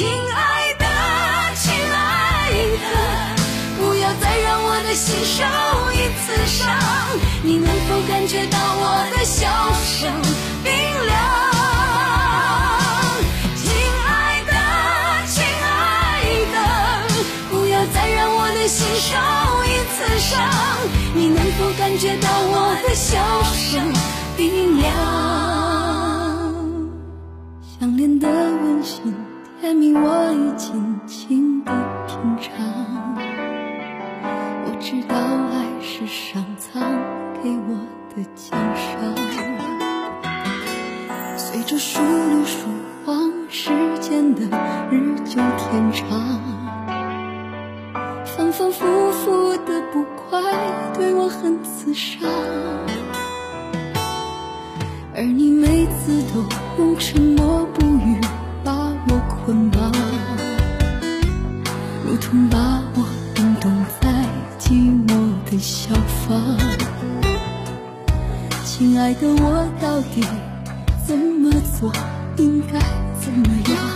亲爱的，亲爱的，不要再让我的心受一次伤。你能否感觉到我的笑声冰凉？亲爱的，亲爱的，不要再让我的心受一次伤。你能否感觉到我的笑声冰凉？相恋的温馨甜蜜，我已尽情的品尝。我知道爱是上苍给我的奖赏。随着数流数光，时间的日久天长，反反复复的不快对我很刺伤。而你每次都用沉默捆绑，如同把我冰冻在寂寞的小房。亲爱的，我到底怎么做，应该怎么样，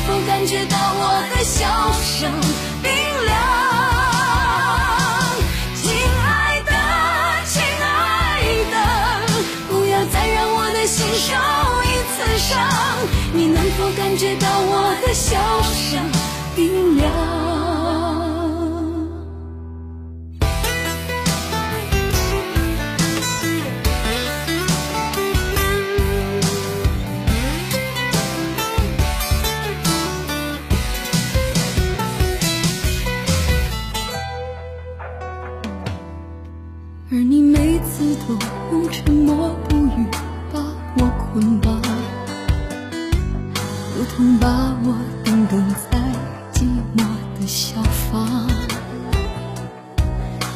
能否感觉到我的笑声冰凉？亲爱的，亲爱的，不要再让我的心受一次伤。你能否感觉到我的笑声冰凉？而你每次都用沉默不语把我捆绑，如同把我冻冻在寂寞的小房。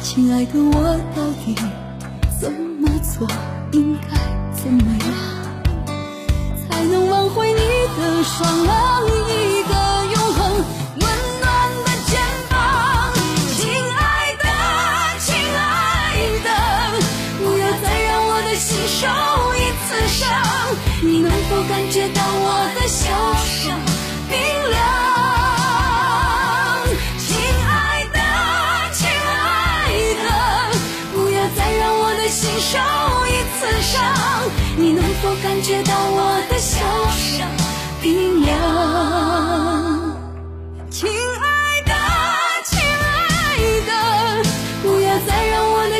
亲爱的，我到底怎么做，应该怎么样，才能挽回你的双浪，伤。你能否感觉到我的笑声冰凉？亲爱的，亲爱的，不要再让我的心受一次伤。你能否感觉到我的笑声冰凉？亲爱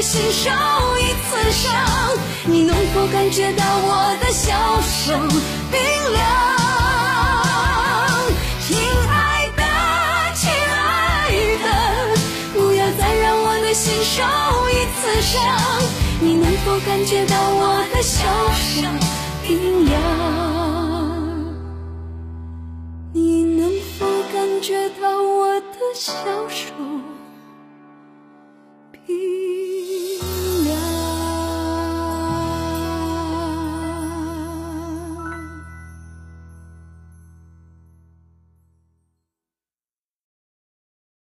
心受一次伤。你能否感觉到我的笑声冰凉？亲爱的，亲爱的，不要再让我的心受一次伤。你能否感觉到我的笑声冰凉？你能否感觉到我的消瘦？